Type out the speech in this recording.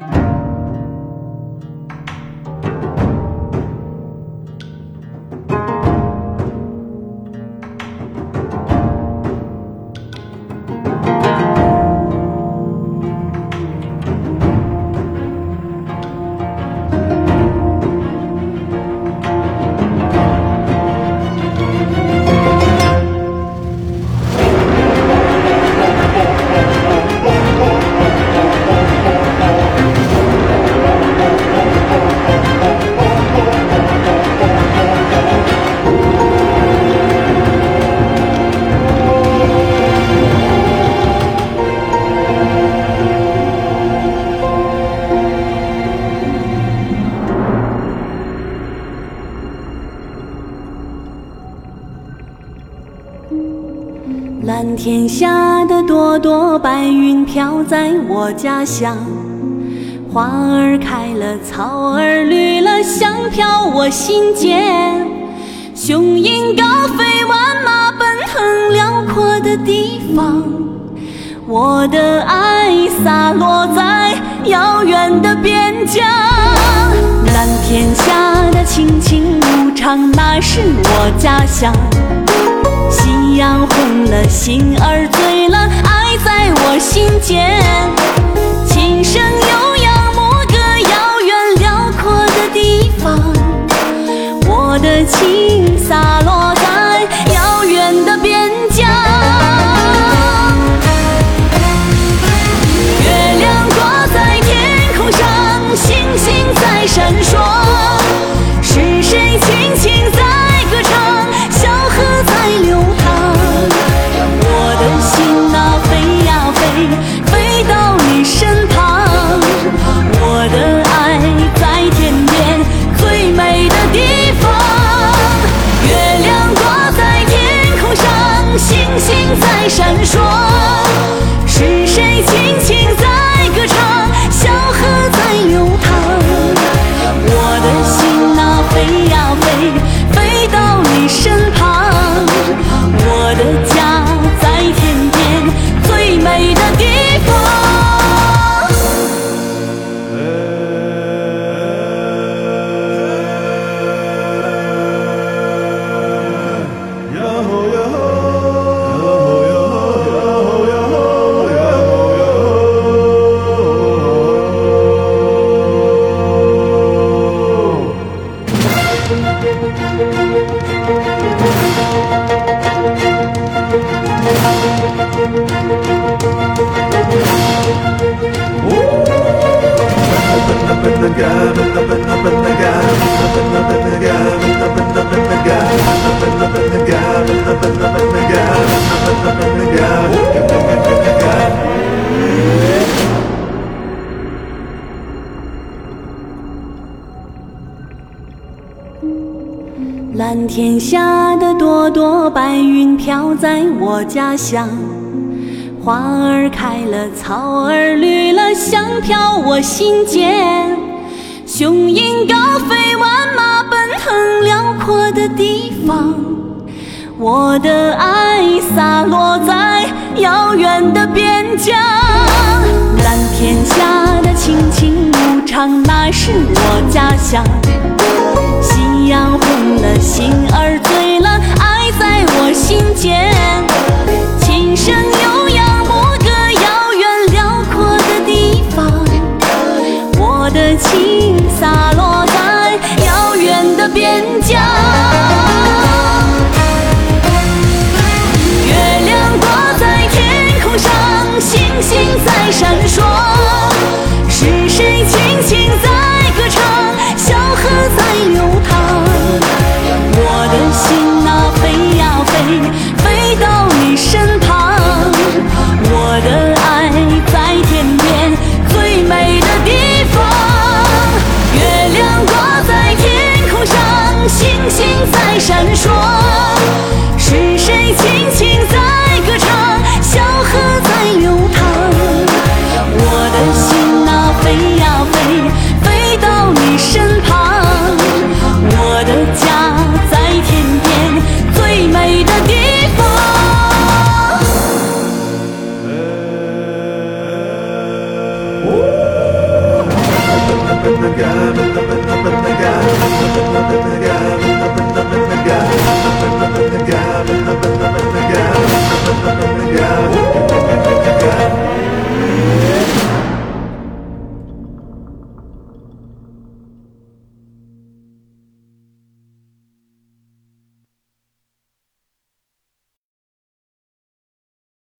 Bye. 蓝天下的朵朵白云飘在我家乡，花儿开了，草儿绿了，香飘我心间。雄鹰高飞，万马奔腾，辽阔的地方，我的爱洒落在遥远的边疆。蓝天下的青青牧场，那是我家乡。夕阳红了，心儿醉了，爱在我心间。琴声悠扬，蓝天下的朵朵白云飘在我家乡，花儿开了，草儿绿了，香飘我心间。雄鹰高飞，万马奔腾，辽阔的地方，我的爱洒落在遥远的边疆。蓝天下的青青牧场，那是我家乡。心儿醉了，爱在我心间。琴声悠扬，牧歌遥远，辽阔的地方，我的情洒落在遥远的边疆。月亮挂在天空上，星星在闪烁，传说。